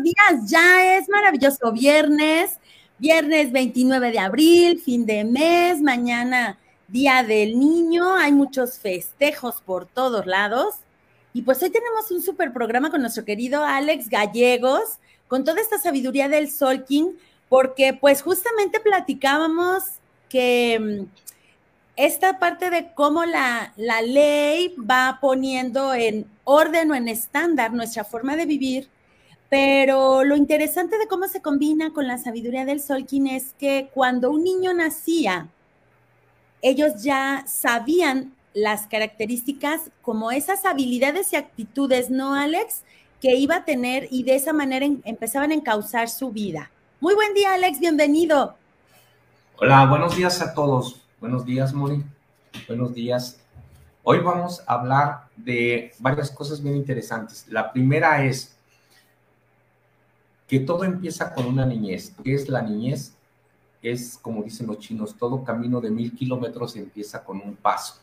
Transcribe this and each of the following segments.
Días. Ya es maravilloso viernes, viernes 29 de abril, fin de mes, mañana Día del Niño. Hay muchos festejos por todos lados. Y pues hoy tenemos un super programa con nuestro querido Alex Gallegos, con toda esta sabiduría del Solking, porque pues justamente platicábamos que mm, esta parte de cómo la, la ley va poniendo en orden o en estándar nuestra forma de vivir, pero lo interesante de cómo se combina con la sabiduría del Solkin es que cuando un niño nacía, ellos ya sabían las características como esas habilidades y actitudes, ¿no, Alex? Que iba a tener y de esa manera empezaban a encauzar su vida. Muy buen día, Alex, bienvenido. Hola, buenos días a todos. Buenos días, Mori. Buenos días. Hoy vamos a hablar de varias cosas bien interesantes. La primera es que todo empieza con una niñez. ¿Qué es la niñez? Es, como dicen los chinos, todo camino de mil kilómetros empieza con un paso.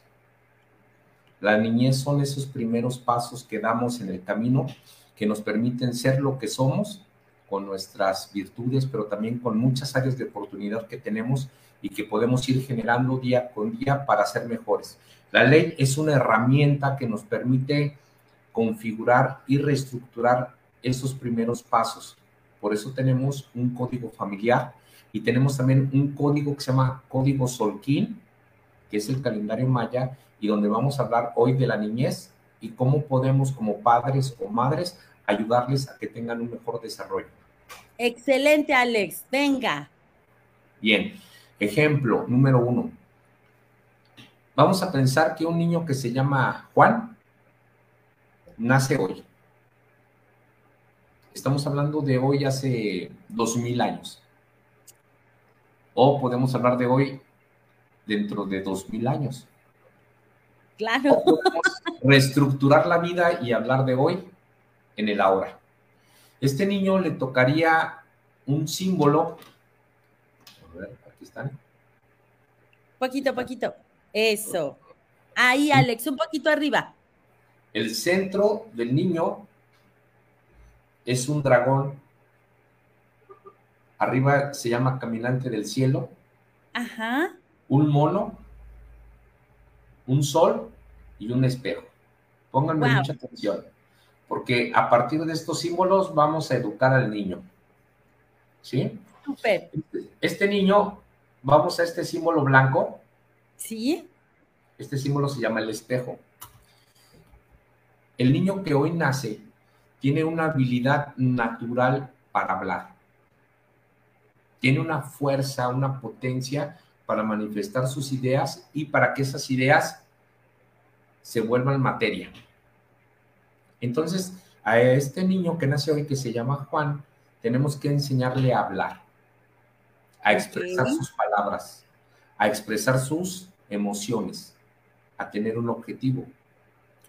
La niñez son esos primeros pasos que damos en el camino que nos permiten ser lo que somos con nuestras virtudes, pero también con muchas áreas de oportunidad que tenemos y que podemos ir generando día con día para ser mejores. La ley es una herramienta que nos permite configurar y reestructurar esos primeros pasos. Por eso tenemos un código familiar y tenemos también un código que se llama Código Solquín, que es el calendario maya, y donde vamos a hablar hoy de la niñez y cómo podemos como padres o madres ayudarles a que tengan un mejor desarrollo. Excelente, Alex. Venga. Bien. Ejemplo número uno. Vamos a pensar que un niño que se llama Juan nace hoy. Estamos hablando de hoy hace dos mil años. O podemos hablar de hoy dentro de dos mil años. Claro. reestructurar la vida y hablar de hoy en el ahora. Este niño le tocaría un símbolo. A ver, aquí están. Poquito, poquito. Eso. Ahí, Alex, un poquito arriba. El centro del niño es un dragón. Arriba se llama Caminante del Cielo. Ajá. Un mono, un sol y un espejo. Pónganme mucha atención porque a partir de estos símbolos vamos a educar al niño. ¿Sí? Super. Este niño, vamos a este símbolo blanco. Sí. Este símbolo se llama el espejo. El niño que hoy nace tiene una habilidad natural para hablar. Tiene una fuerza, una potencia para manifestar sus ideas y para que esas ideas se vuelvan materia. Entonces, a este niño que nace hoy, que se llama Juan, tenemos que enseñarle a hablar, a expresar sus palabras, a expresar sus emociones, a tener un objetivo.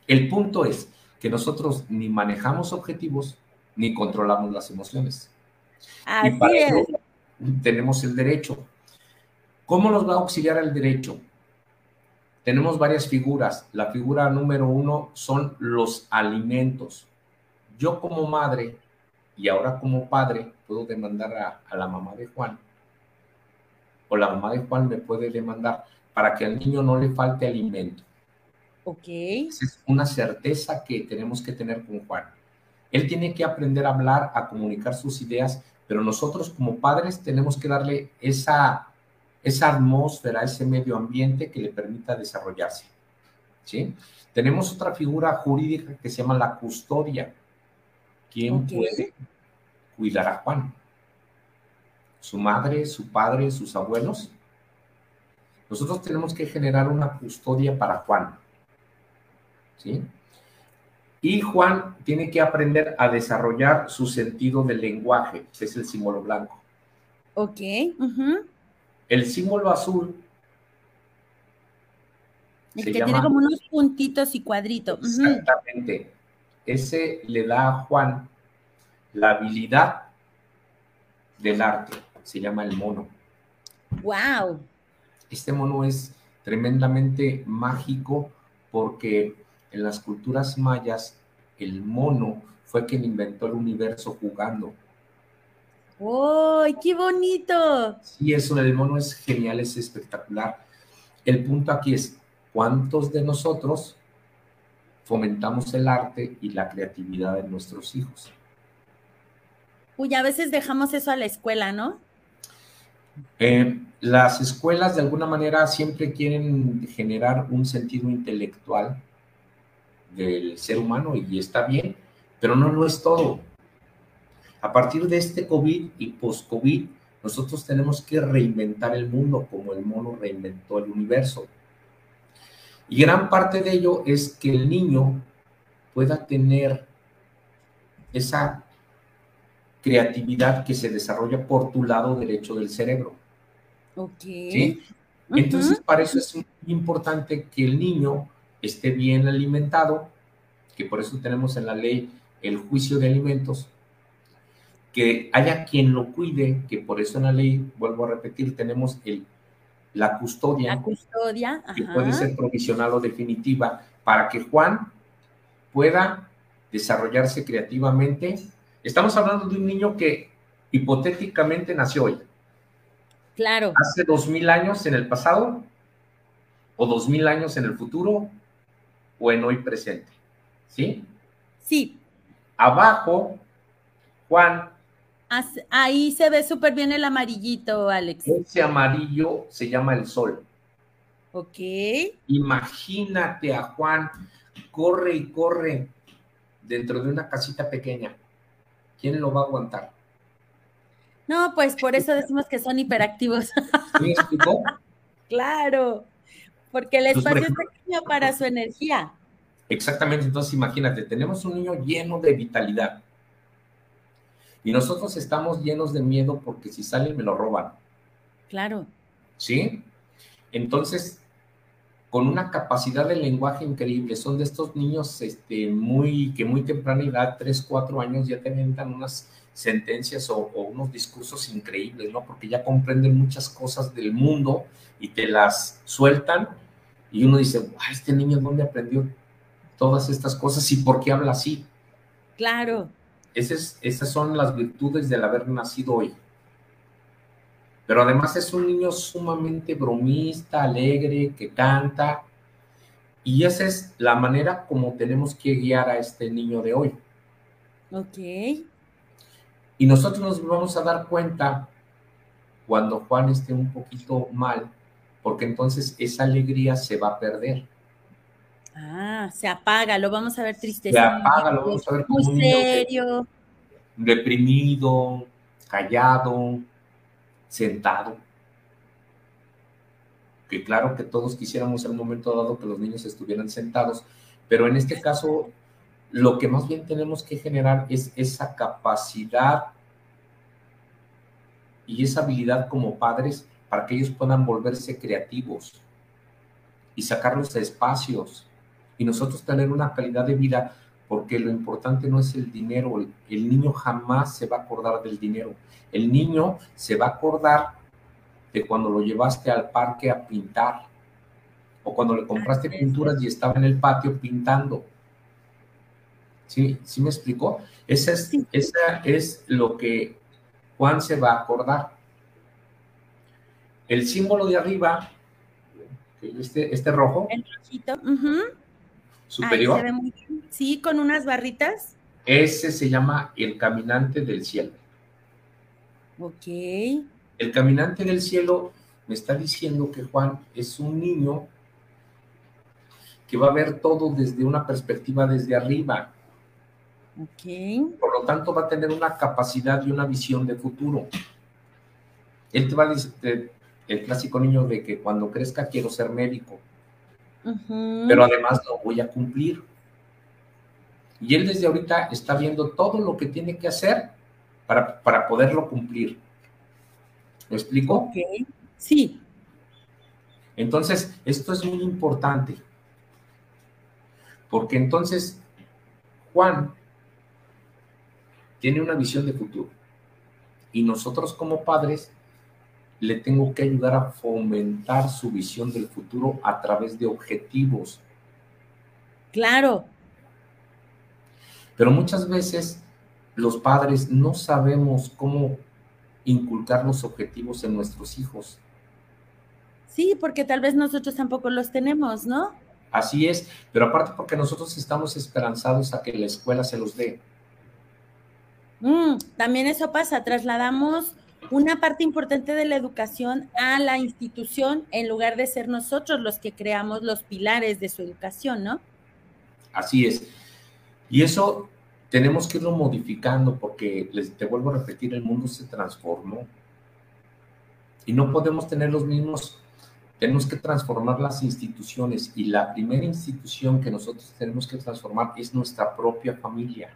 El punto es que nosotros ni manejamos objetivos ni controlamos las emociones. y para eso tenemos el derecho. ¿Cómo nos va a auxiliar el derecho? Tenemos varias figuras. La figura número uno son los alimentos. Yo como madre y ahora como padre puedo demandar a, la mamá de Juan o la mamá de Juan me puede demandar para que al niño no le falte alimento. Ok. es una certeza que tenemos que tener con Juan. Él tiene que aprender a hablar, a comunicar sus ideas, pero nosotros como padres tenemos que darle esa esa atmósfera, ese medio ambiente que le permita desarrollarse. ¿sí? Tenemos otra figura jurídica que se llama la custodia. ¿Quién puede cuidar a Juan? ¿Su madre, su padre, sus abuelos? Nosotros tenemos que generar una custodia para Juan. ¿Sí? Y Juan tiene que aprender a desarrollar su sentido del lenguaje, que es el símbolo blanco. Ok. El símbolo azul. El que tiene como unos puntitos y cuadritos. Exactamente. Ese le da a Juan la habilidad del arte. Se llama el mono. ¡Wow! Este mono es tremendamente mágico porque en las culturas mayas el mono fue quien inventó el universo jugando. ¡Ay, qué bonito! Sí, eso, el mono es genial, es espectacular. El punto aquí es, ¿cuántos de nosotros fomentamos el arte y la creatividad de nuestros hijos? Uy, a veces dejamos eso a la escuela, ¿no? Eh, las escuelas de alguna manera siempre quieren generar un sentido intelectual del ser humano y está bien, pero no lo es todo. A partir de este COVID y post-COVID, nosotros tenemos que reinventar el mundo como el mono reinventó el universo. Y gran parte de ello es que el niño pueda tener esa creatividad que se desarrolla por tu lado derecho del cerebro. Ok. ¿Sí? Entonces, para eso es muy importante que el niño esté bien alimentado, que por eso tenemos en la ley el juicio de alimentos, que haya quien lo cuide, que por eso en la ley, vuelvo a repetir, tenemos el, la custodia, la custodia que puede ser provisional o definitiva, para que Juan pueda desarrollarse creativamente. Estamos hablando de un niño que hipotéticamente nació hoy. Claro. Hace dos mil años en el pasado, o dos mil años en el futuro, o en hoy presente. ¿Sí? Sí. Abajo, Juan. Ahí se ve súper bien el amarillito, Alex. Ese amarillo se llama el sol. Ok. Imagínate a Juan, corre y corre dentro de una casita pequeña. ¿Quién lo va a aguantar? No, pues por eso decimos que son hiperactivos. ¿Me explicó? claro, porque el espacio es para su energía. Exactamente, entonces imagínate, tenemos un niño lleno de vitalidad y nosotros estamos llenos de miedo porque si sale me lo roban. Claro. ¿Sí? Entonces, con una capacidad de lenguaje increíble, son de estos niños este, muy, que muy temprana edad, 3, 4 años, ya te inventan unas sentencias o, o, unos discursos increíbles, ¿no? Porque ya comprenden muchas cosas del mundo y te las sueltan y uno dice, este niño dónde aprendió todas estas cosas y por qué habla así. Claro. Esas, esas son las virtudes del haber nacido hoy. Pero además es un niño sumamente bromista, alegre, que canta. Y esa es la manera como tenemos que guiar a este niño de hoy. Ok. Y nosotros nos vamos a dar cuenta cuando Juan esté un poquito mal, porque entonces esa alegría se va a perder. Ah, se apaga, lo vamos a ver triste. Se apaga, lo vamos a ver como muy serio. Reprimido, callado, sentado. Que claro que todos quisiéramos en un momento dado que los niños estuvieran sentados, pero en este caso lo que más bien tenemos que generar es esa capacidad y esa habilidad como padres para que ellos puedan volverse creativos y sacarlos a espacios y nosotros tener una calidad de vida, porque lo importante no es el dinero, el, niño jamás se va a acordar del dinero, el niño se va a acordar de cuando lo llevaste al parque a pintar, o cuando le compraste pinturas y estaba en el patio pintando. ¿Sí, ¿Sí me explicó? Esa es, esa es lo que Juan se va a acordar. El símbolo de arriba, este, este rojo, el rojito, superior. Sí, con unas barritas. Ese se llama el caminante del cielo. Ok. El caminante del cielo me está diciendo que Juan es un niño que va a ver todo desde una perspectiva desde arriba. Ok. Por lo tanto, va a tener una capacidad y una visión de futuro. Él te va a decir, el clásico niño de que cuando crezca quiero ser médico pero además lo voy a cumplir. Y él desde ahorita está viendo todo lo que tiene que hacer para, para poderlo cumplir. ¿Me explico? Sí. Entonces, esto es muy importante, porque entonces Juan tiene una visión de futuro y nosotros como padres le tengo que ayudar a fomentar su visión del futuro a través de objetivos. Claro. Pero muchas veces los padres no sabemos cómo inculcar los objetivos en nuestros hijos. Sí, porque tal vez nosotros tampoco los tenemos, ¿no? Así es, pero aparte porque nosotros estamos esperanzados a que la escuela se los dé. Mm, también eso pasa, trasladamos una parte importante de la educación a la institución en lugar de ser nosotros los que creamos los pilares de su educación, ¿no? Así es. Y eso tenemos que irlo modificando porque, les, te vuelvo a repetir, el mundo se transformó. Y no podemos tener los mismos, tenemos que transformar las instituciones. Y la primera institución que nosotros tenemos que transformar es nuestra propia familia.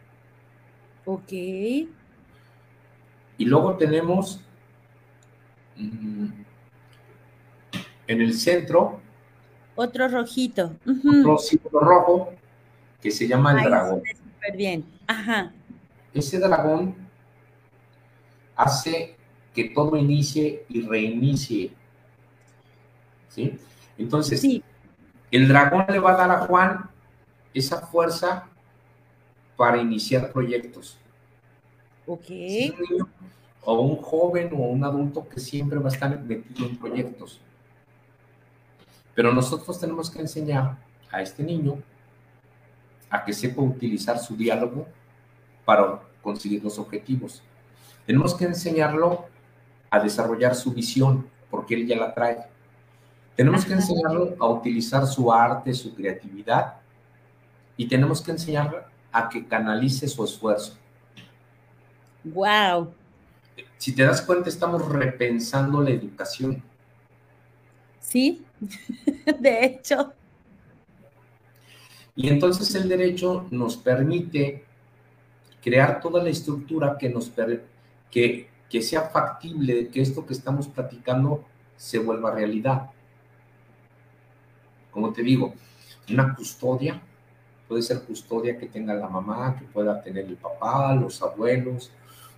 Ok. Y luego tenemos mm, en el centro. Otro rojito. Otro rojo que se llama el dragón. Súper bien. Ajá. Ese dragón hace que todo inicie y reinicie. ¿Sí? Entonces, el dragón le va a dar a Juan esa fuerza para iniciar proyectos. Ok. o un joven o un adulto que siempre va a estar metido en proyectos. Pero nosotros tenemos que enseñar a este niño a que sepa utilizar su diálogo para conseguir los objetivos. Tenemos que enseñarlo a desarrollar su visión, porque él ya la trae. Tenemos que enseñarlo a utilizar su arte, su creatividad, y tenemos que enseñarlo a que canalice su esfuerzo. Wow. Si te das cuenta, estamos repensando la educación. Sí, de hecho. Y entonces el derecho nos permite crear toda la estructura que nos que, que sea factible que esto que estamos platicando se vuelva realidad. Como te digo, una custodia puede ser custodia que tenga la mamá, que pueda tener el papá, los abuelos,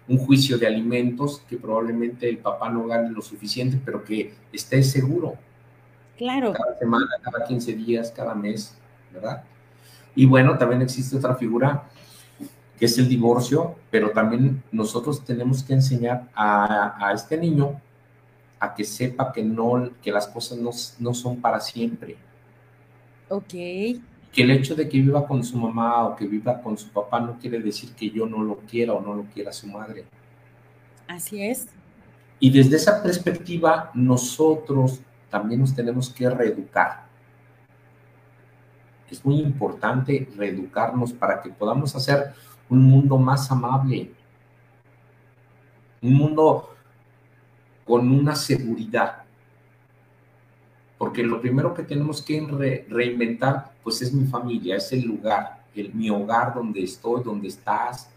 un juicio de alimentos que probablemente el papá no gane lo suficiente, pero que esté seguro. Claro. Cada semana, cada 15 días, cada mes, ¿verdad? Y bueno, también existe otra figura que es el divorcio, pero también nosotros tenemos que enseñar a, a este niño a que sepa que no, que las cosas no, no son para siempre. Ok que el hecho de que viva con su mamá o que viva con su papá no quiere decir que yo no lo quiera o no lo quiera su madre. Así es. Y desde esa perspectiva, nosotros también nos tenemos que reeducar. Es muy importante reeducarnos para que podamos hacer un mundo más amable, un mundo con una seguridad, porque lo primero que tenemos que reinventar, pues es mi familia, es el lugar, el, mi hogar donde estoy, donde estás.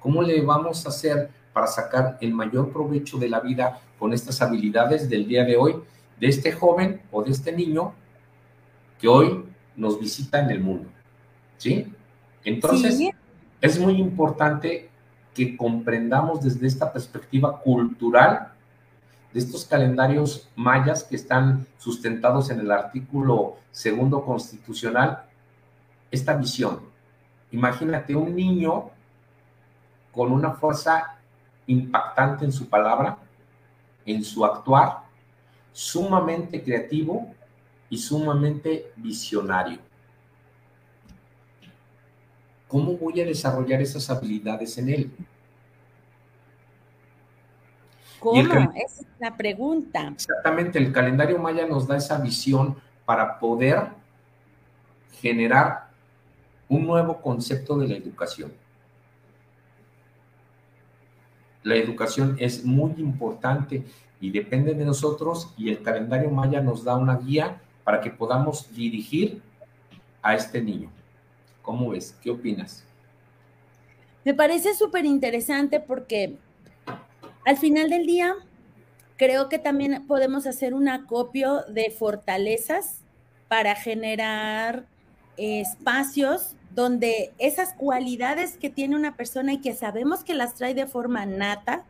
¿Cómo le vamos a hacer para sacar el mayor provecho de la vida con estas habilidades del día de hoy, de este joven o de este niño que hoy nos visita en el mundo? ¿Sí? Entonces, es muy importante que comprendamos desde esta perspectiva cultural de estos calendarios mayas que están sustentados en el artículo segundo constitucional, esta visión. Imagínate un niño con una fuerza impactante en su palabra, en su actuar, sumamente creativo y sumamente visionario. ¿Cómo voy a desarrollar esas habilidades en él? ¿Cómo? Esa es la pregunta. Exactamente, el calendario maya nos da esa visión para poder generar un nuevo concepto de la educación. La educación es muy importante y depende de nosotros y el calendario maya nos da una guía para que podamos dirigir a este niño. ¿Cómo ves? ¿Qué opinas? Me parece súper interesante porque al final del día, creo que también podemos hacer un acopio de fortalezas para generar espacios donde esas cualidades que tiene una persona y que sabemos que las trae de forma nata,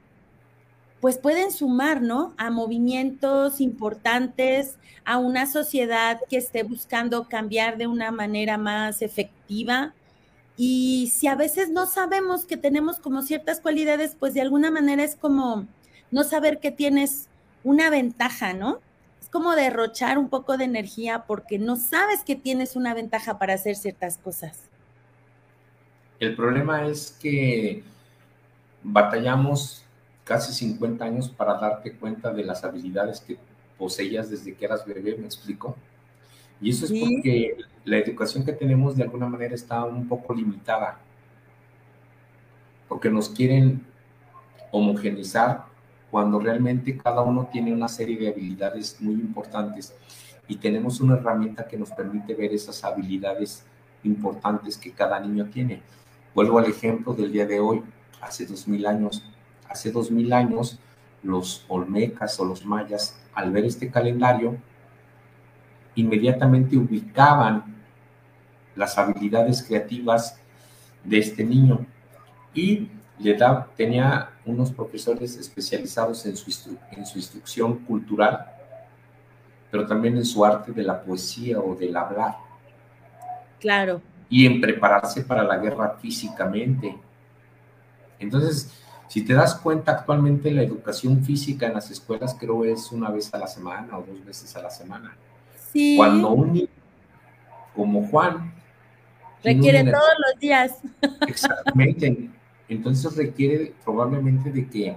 pues pueden sumar. A movimientos importantes, a una sociedad que esté buscando cambiar de una manera más efectiva. Y si a veces no sabemos que tenemos como ciertas cualidades, pues de alguna manera es como no saber que tienes una ventaja, ¿no? Es como derrochar un poco de energía porque no sabes que tienes una ventaja para hacer ciertas cosas. El problema es que batallamos casi 50 años para darte cuenta de las habilidades que poseías desde que eras bebé, me explico. Y eso es porque la educación que tenemos de alguna manera está un poco limitada, porque nos quieren homogenizar cuando realmente cada uno tiene una serie de habilidades muy importantes y tenemos una herramienta que nos permite ver esas habilidades importantes que cada niño tiene. Vuelvo al ejemplo del día de hoy, hace dos mil años. Hace dos mil años, los olmecas o los mayas, al ver este calendario, inmediatamente ubicaban las habilidades creativas de este niño y le da, tenía unos profesores especializados en su, en su instrucción cultural, pero también en su arte de la poesía o del hablar. Claro. Y en prepararse para la guerra físicamente. Entonces, si te das cuenta, actualmente la educación física en las escuelas creo es una vez a la semana o dos veces a la semana. Sí. Cuando un niño como Juan... Requiere todos los días. Exactamente. Entonces requiere probablemente de que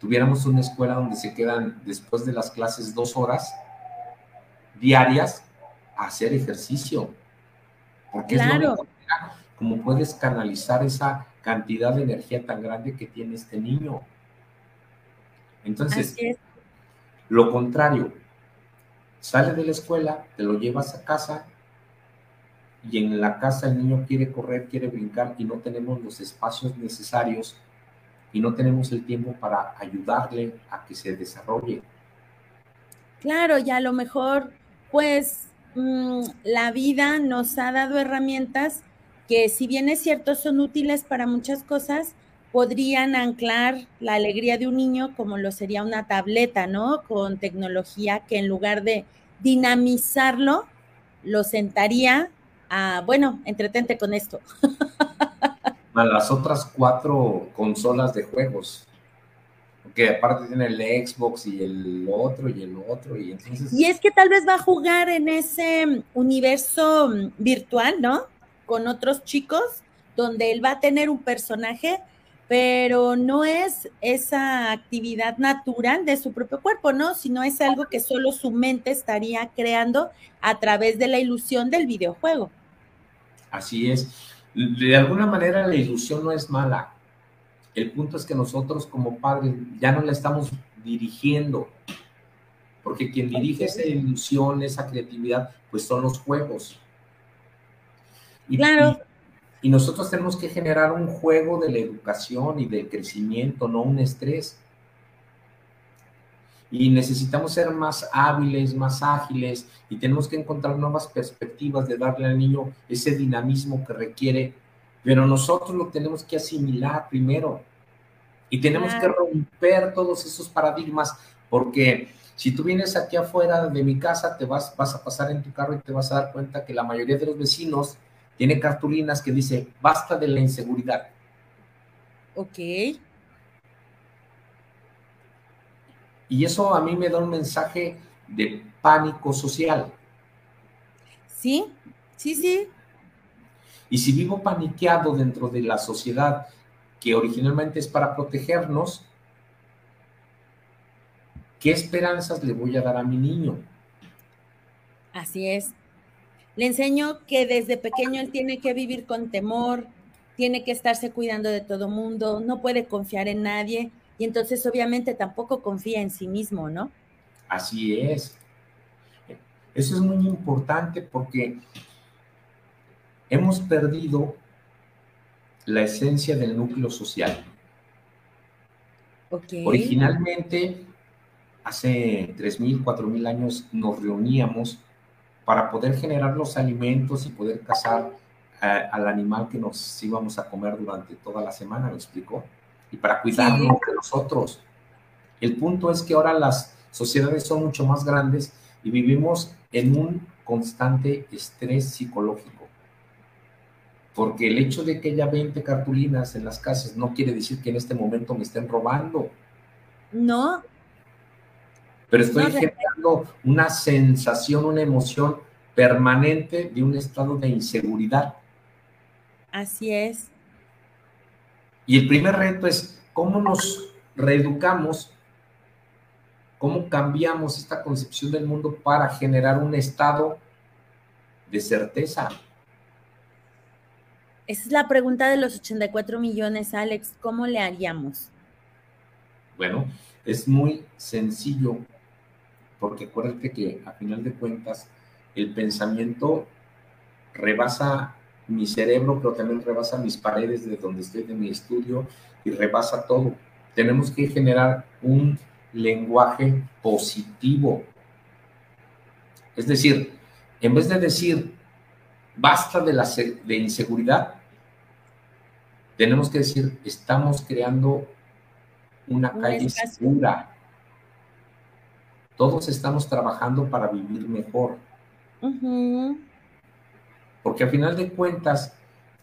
tuviéramos una escuela donde se quedan después de las clases dos horas diarias a hacer ejercicio. Porque es lo como puedes canalizar esa cantidad de energía tan grande que tiene este niño. Entonces, lo contrario, sale de la escuela, te lo llevas a casa y en la casa el niño quiere correr, quiere brincar y no tenemos los espacios necesarios y no tenemos el tiempo para ayudarle a que se desarrolle. Claro, y a lo mejor, pues, mm, la vida nos ha dado herramientas que si bien es cierto son útiles para muchas cosas, podrían anclar la alegría de un niño como lo sería una tableta, ¿no? Con tecnología que en lugar de dinamizarlo, lo sentaría a, bueno, entretente con esto. A las otras cuatro consolas de juegos. Porque aparte tiene el Xbox y el otro y el otro y entonces... Y es que tal vez va a jugar en ese universo virtual, ¿no? con otros chicos, donde él va a tener un personaje, pero no es esa actividad natural de su propio cuerpo, ¿no? Sino es algo que solo su mente estaría creando a través de la ilusión del videojuego. Así es. De alguna manera la ilusión no es mala. El punto es que nosotros como padres ya no la estamos dirigiendo, porque quien dirige esa ilusión, esa creatividad, pues son los juegos. Y, claro. Y, nosotros tenemos que generar un juego de la educación y del crecimiento, no un estrés. Y necesitamos ser más hábiles, más ágiles, y tenemos que encontrar nuevas perspectivas de darle al niño ese dinamismo que requiere, pero nosotros lo tenemos que asimilar primero. Y tenemos que romper todos esos paradigmas, porque si tú vienes aquí afuera de mi casa, te vas, vas a pasar en tu carro y te vas a dar cuenta que la mayoría de los vecinos tiene cartulinas que dice, basta de la inseguridad. Ok. Y eso a mí me da un mensaje de pánico social. Sí, sí, sí. Y si vivo paniqueado dentro de la sociedad que originalmente es para protegernos, ¿qué esperanzas le voy a dar a mi niño? Así es. Le enseño que desde pequeño él tiene que vivir con temor, tiene que estarse cuidando de todo mundo, no puede confiar en nadie y entonces obviamente tampoco confía en sí mismo, ¿no? Así es. Eso es muy importante porque hemos perdido la esencia del núcleo social. Originalmente, hace 3.000, 4.000 años, nos reuníamos para poder generar los alimentos y poder cazar eh, al animal que nos íbamos a comer durante toda la semana, ¿me explicó? Y para cuidarnos de nosotros. El punto es que ahora las sociedades son mucho más grandes y vivimos en un constante estrés psicológico. Porque el hecho de que haya 20 cartulinas en las casas no quiere decir que en este momento me estén robando. No. Pero estoy generando una sensación, una emoción permanente de un estado de inseguridad. Así es. Y el primer reto es cómo nos reeducamos, cómo cambiamos esta concepción del mundo para generar un estado de certeza. Esa es la pregunta de los 84 millones, Alex. ¿Cómo le haríamos? Bueno, es muy sencillo, porque acuérdate que a final de cuentas el pensamiento rebasa mi cerebro, pero también rebasa mis paredes de donde estoy de mi estudio y rebasa todo. Tenemos que generar un lenguaje positivo. Es decir, en vez de decir basta de la de inseguridad, tenemos que decir estamos creando una calle segura. Todos estamos trabajando para vivir mejor. Porque al final de cuentas,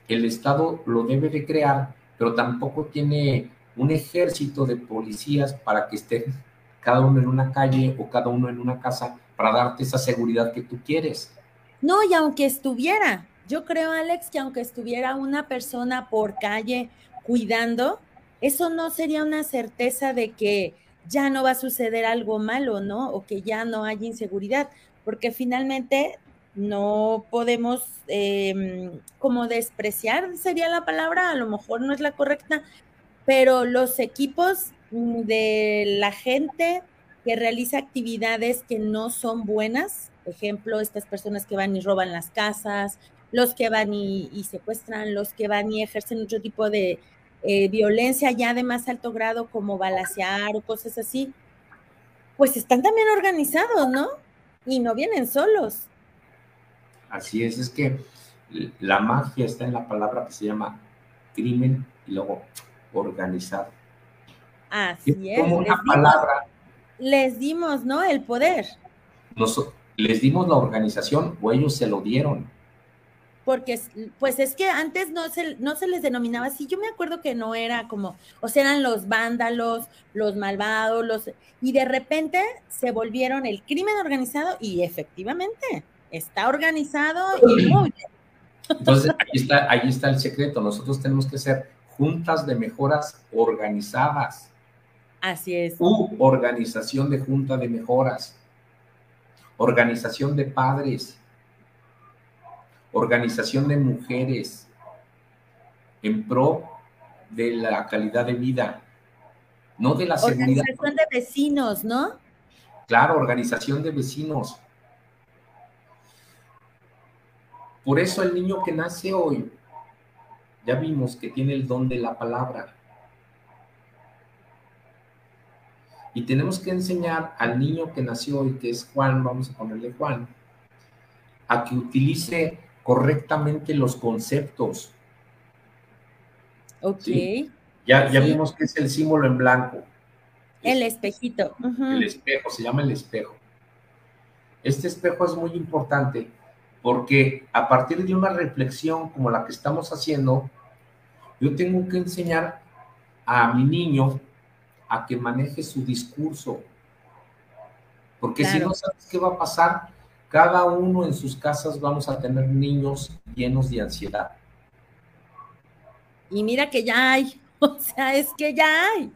el Estado lo debe de crear, pero tampoco tiene un ejército de policías para que estén cada uno en una calle o cada uno en una casa para darte esa seguridad que tú quieres. No, y aunque estuviera, yo creo, Alex, que aunque estuviera una persona por calle cuidando, eso no sería una certeza de que ya no va a suceder algo malo, ¿no? O que ya no haya inseguridad, porque finalmente no podemos em, como despreciar, sería la palabra, a lo mejor no es la correcta, pero los equipos de la gente que realiza actividades que no son buenas, ejemplo, estas personas que van y roban las casas, los que van y, secuestran, los que van y ejercen otro tipo de eh, violencia ya de más alto grado como balasear o cosas así, pues están también organizados, ¿no? Y no vienen solos. Así es, es que la magia está en la palabra que se llama crimen y luego organizado. Así es. Como una palabra. les dimos, ¿no? El poder. Nosotros, les dimos la organización o ellos se lo dieron. Porque, pues es que antes no se, no se les denominaba así. Yo me acuerdo que no era como, o sea, eran los vándalos, los malvados, los. Y de repente se volvieron el crimen organizado y efectivamente está organizado y muy bien. Entonces, ahí está, ahí está el secreto. Nosotros tenemos que ser juntas de mejoras organizadas. Así es. U organización de junta de mejoras. Organización de padres. Organización de mujeres. En pro de la calidad de vida. No de la seguridad. Organización de vecinos, ¿no? Claro, organización de vecinos Por eso el niño que nace hoy, ya vimos que tiene el don de la palabra. Y tenemos que enseñar al niño que nació hoy, que es Juan, vamos a ponerle Juan, a que utilice correctamente los conceptos. Ok. Ya, ya vimos que es el símbolo en blanco. El espejito. El espejo, se llama el espejo. Este espejo es muy importante porque a partir de una reflexión como la que estamos haciendo, yo tengo que enseñar a mi niño a que maneje su discurso. Porque si no sabes qué va a pasar, cada uno en sus casas vamos a tener niños llenos de ansiedad. Y mira que ya hay, o sea, es que ya hay.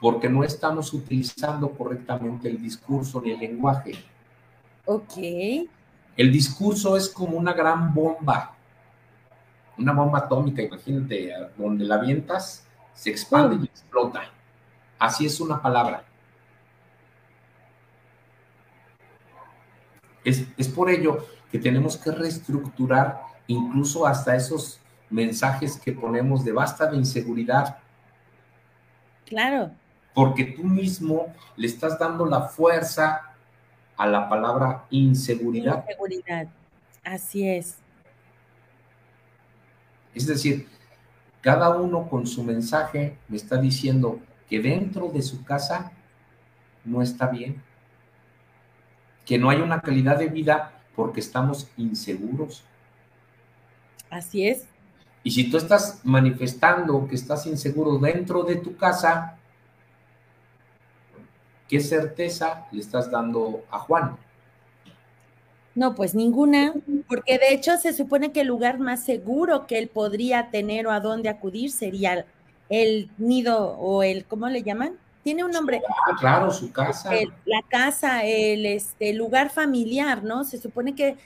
Porque no estamos utilizando correctamente el discurso ni el lenguaje. Ok. El discurso es como una gran bomba, una bomba atómica, imagínate, donde la avientas, se expande y explota. Así es una palabra. Es, es, por ello que tenemos que reestructurar incluso hasta esos mensajes que ponemos de basta de inseguridad. Claro. Porque tú mismo le estás dando la fuerza a la palabra inseguridad. Inseguridad, así es. Es decir, cada uno con su mensaje me está diciendo que dentro de su casa no está bien, que no hay una calidad de vida porque estamos inseguros. Así es. Y si tú estás manifestando que estás inseguro dentro de tu casa, ¿qué certeza le estás dando a Juan? No, pues ninguna, porque de hecho se supone que el lugar más seguro que él podría tener o a dónde acudir sería el nido o el, ¿cómo le llaman? Tiene un nombre. Ah, claro, su casa. la casa, el este, lugar familiar, ¿no? Se supone que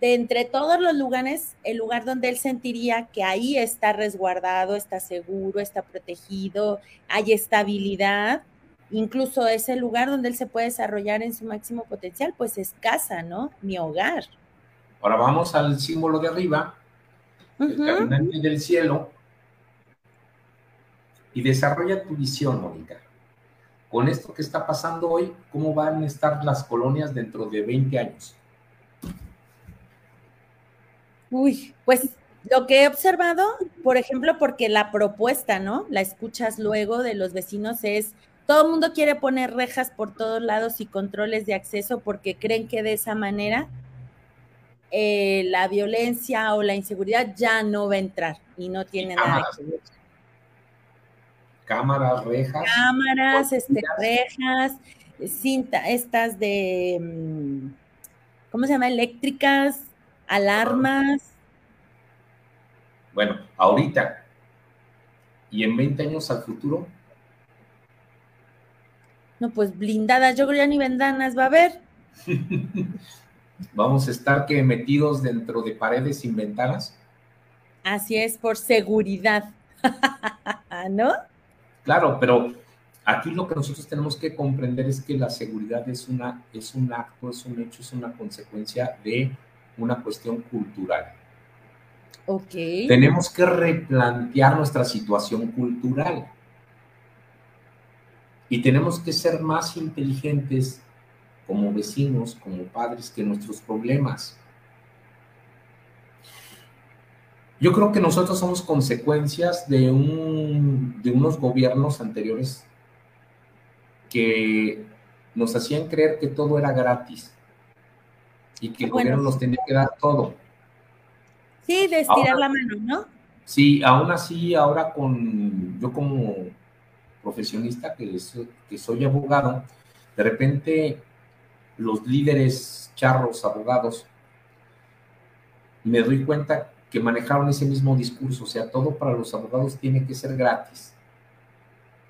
de entre todos los lugares, el lugar donde él sentiría que ahí está resguardado, está seguro, está protegido, hay estabilidad, incluso es el lugar donde él se puede desarrollar en su máximo potencial, pues es casa, ¿no? Mi hogar. Ahora vamos al símbolo de arriba, el caminante del cielo, y desarrolla tu visión, Mónica. Con esto que está pasando hoy, ¿cómo van a estar las colonias dentro de 20 años? Uy, pues lo que he observado, por ejemplo, porque la propuesta, ¿no? La escuchas luego de los vecinos es, todo el mundo quiere poner rejas por todos lados y controles de acceso porque creen que de esa manera eh, la violencia o la inseguridad ya no va a entrar y no tiene nada que ver. Cámaras, rejas. Cámaras, este, rejas, cinta, estas de, mm, ¿cómo se llama? Eléctricas, alarmas. Bueno, ahorita y en 20 años al futuro. No, pues blindadas, yo creo ya ni ventanas va a haber. Vamos a estar que metidos dentro de paredes sin ventanas. Así es, por seguridad. ¿No? Claro, pero aquí lo que nosotros tenemos que comprender es que la seguridad es, una, es un acto, es un hecho, es una consecuencia de una cuestión cultural. Ok. Tenemos que replantear nuestra situación cultural. Y tenemos que ser más inteligentes como vecinos, como padres, que nuestros problemas. Yo creo que nosotros somos consecuencias de, un, de unos gobiernos anteriores que nos hacían creer que todo era gratis y que el gobierno nos tenía que dar todo. Sí, de estirar la mano, ¿no? Sí, aún así, ahora con yo como profesionista que, soy, que soy abogado, de repente los líderes charros, abogados, me doy cuenta que manejaron ese mismo discurso, o sea, todo para los abogados tiene que ser gratis.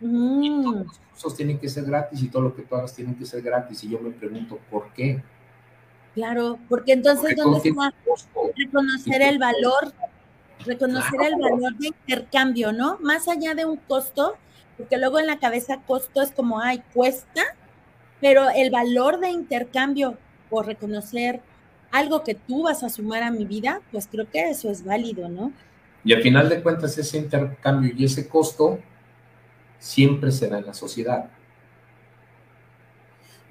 Mm. todos los cursos tienen que ser gratis y todo lo que tú hagas tiene que ser gratis. Y yo me pregunto, ¿por qué? Claro, porque entonces ¿dónde está reconocer el valor, reconocer el valor de intercambio, ¿no? Más allá de un costo, porque luego en la cabeza costo es como, ay, cuesta, pero el valor de intercambio por reconocer algo que tú vas a sumar a mi vida, pues creo que eso es válido, ¿no? Y al final de cuentas ese intercambio y ese costo siempre será en la sociedad.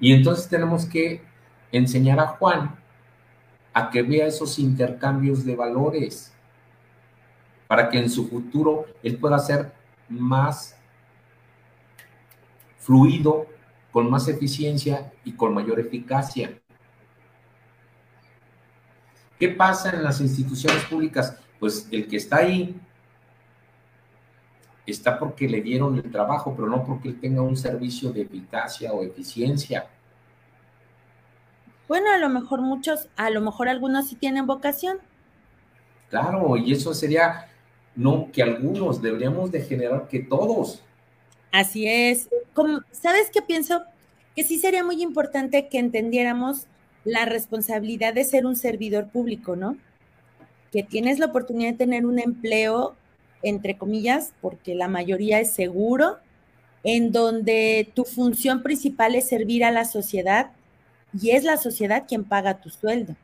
Y entonces tenemos que enseñar a Juan a que vea esos intercambios de valores para que en su futuro él pueda ser más fluido, con más eficiencia y con mayor eficacia. ¿Qué pasa en las instituciones públicas? Pues el que está ahí está porque le dieron el trabajo, pero no porque él tenga un servicio de eficacia o eficiencia. Bueno, a lo mejor muchos, a lo mejor algunos sí tienen vocación. Claro, y eso sería, no que algunos, deberíamos de generar que todos. Así es. Como, ¿Sabes qué pienso? Que sí sería muy importante que entendiéramos la responsabilidad de ser un servidor público, ¿no? Que tienes la oportunidad de tener un empleo, entre comillas, porque la mayoría es seguro, en donde tu función principal es servir a la sociedad y es la sociedad quien paga tu sueldo.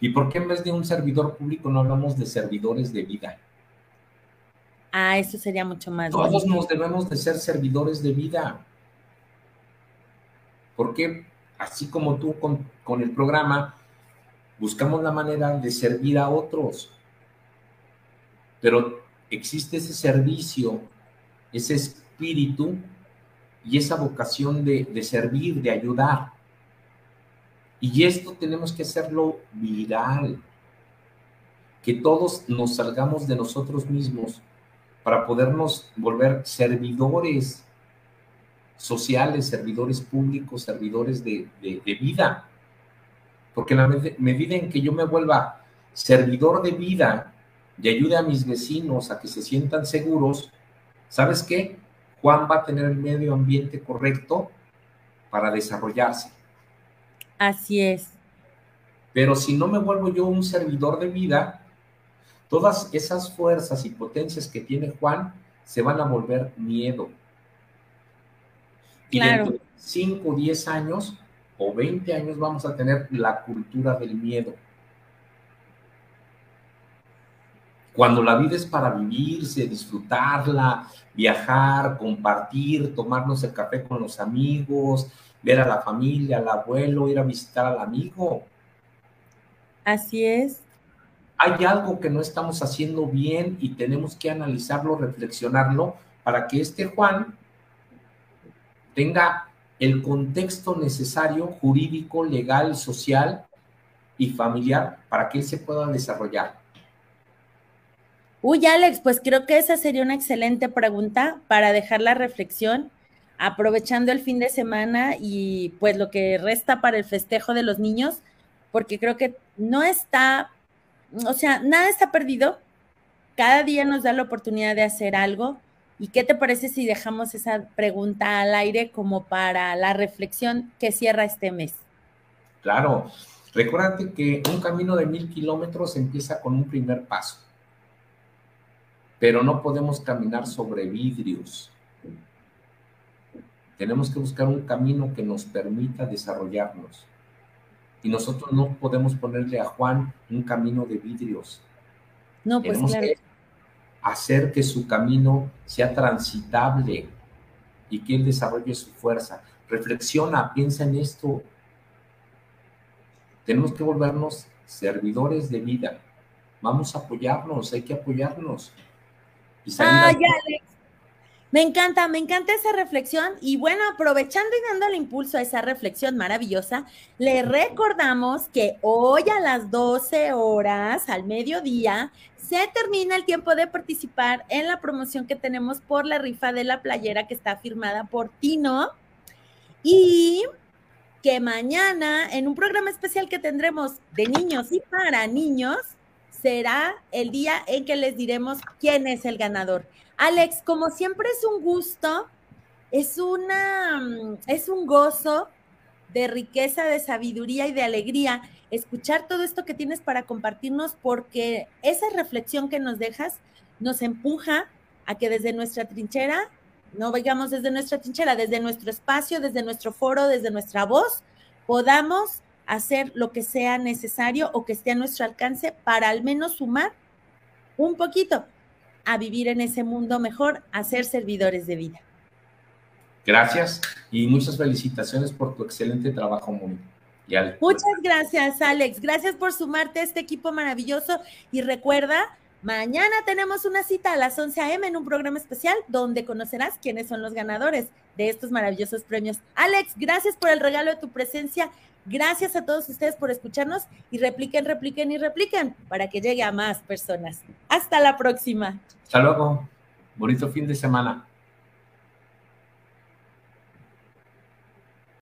¿Y por qué en vez de un servidor público no hablamos de servidores de vida? Ah, eso sería mucho más. Todos nos debemos de ser servidores de vida. Porque así como tú con, con el programa, buscamos la manera de servir a otros. Pero existe ese servicio, ese espíritu y esa vocación de, de servir, de ayudar. Y esto tenemos que hacerlo viral. que todos nos salgamos de nosotros mismos para podernos volver servidores sociales, servidores públicos, servidores de, vida. Porque en la medida en que yo me vuelva servidor de vida y ayude a mis vecinos a que se sientan seguros, ¿sabes qué? Juan va a tener el medio ambiente correcto para desarrollarse. Así es. Pero si no me vuelvo yo un servidor de vida, todas esas fuerzas y potencias que tiene Juan se van a volver miedo. Y dentro de 5, 10 años o 20 años vamos a tener la cultura del miedo. Cuando la vida es para vivirse, disfrutarla, viajar, compartir, tomarnos el café con los amigos, ver a la familia, al abuelo, ir a visitar al amigo. Así es. Hay algo que no estamos haciendo bien y tenemos que analizarlo, reflexionarlo para que este Juan tenga el contexto necesario, jurídico, legal, social y familiar para que él se pueda desarrollar. Uy, Alex, pues creo que esa sería una excelente pregunta para dejar la reflexión, aprovechando el fin de semana y pues lo que resta para el festejo de los niños, porque creo que no está, o sea, nada está perdido. Cada día nos da la oportunidad de hacer algo ¿Y qué te parece si dejamos esa pregunta al aire como para la reflexión que cierra este mes? Claro, recuérdate que un camino de mil kilómetros empieza con un primer paso, pero no podemos caminar sobre vidrios. Tenemos que buscar un camino que nos permita desarrollarnos. Y nosotros no podemos ponerle a Juan un camino de vidrios. No, pues claro hacer que su camino sea transitable y que él desarrolle su fuerza. Reflexiona, piensa en esto. Tenemos que volvernos servidores de vida. Vamos a apoyarnos, hay que apoyarnos. ah, ya, Me encanta, me encanta esa reflexión y bueno, aprovechando y dando el impulso a esa reflexión maravillosa, le recordamos que hoy a las 12 horas, al mediodía, se termina el tiempo de participar en la promoción que tenemos por la rifa de la playera que está firmada por Tino. Y que mañana, en un programa especial que tendremos de niños y para niños, será el día en que les diremos quién es el ganador. Alex, como siempre es un gusto, es una, mm, es un gozo de riqueza, de sabiduría y de alegría escuchar todo esto que tienes para compartirnos, porque esa reflexión que nos dejas nos empuja a que desde nuestra trinchera, no vayamos desde nuestra trinchera, desde nuestro espacio, desde nuestro foro, desde nuestra voz, podamos hacer lo que sea necesario o que esté a nuestro alcance para al menos sumar un poquito a vivir en ese mundo mejor, a ser servidores de vida. Gracias y muchas felicitaciones por tu excelente trabajo, Mónica. Muchas gracias, Alex. Gracias por sumarte a este equipo maravilloso. Y recuerda, mañana tenemos una cita a las 11 a.m. en un programa especial donde conocerás quiénes son los ganadores de estos maravillosos premios. Alex, gracias por el regalo de tu presencia. Gracias a todos ustedes por escucharnos y repliquen, repliquen y repliquen para que llegue a más personas. Hasta la próxima. Hasta luego. Bonito fin de semana.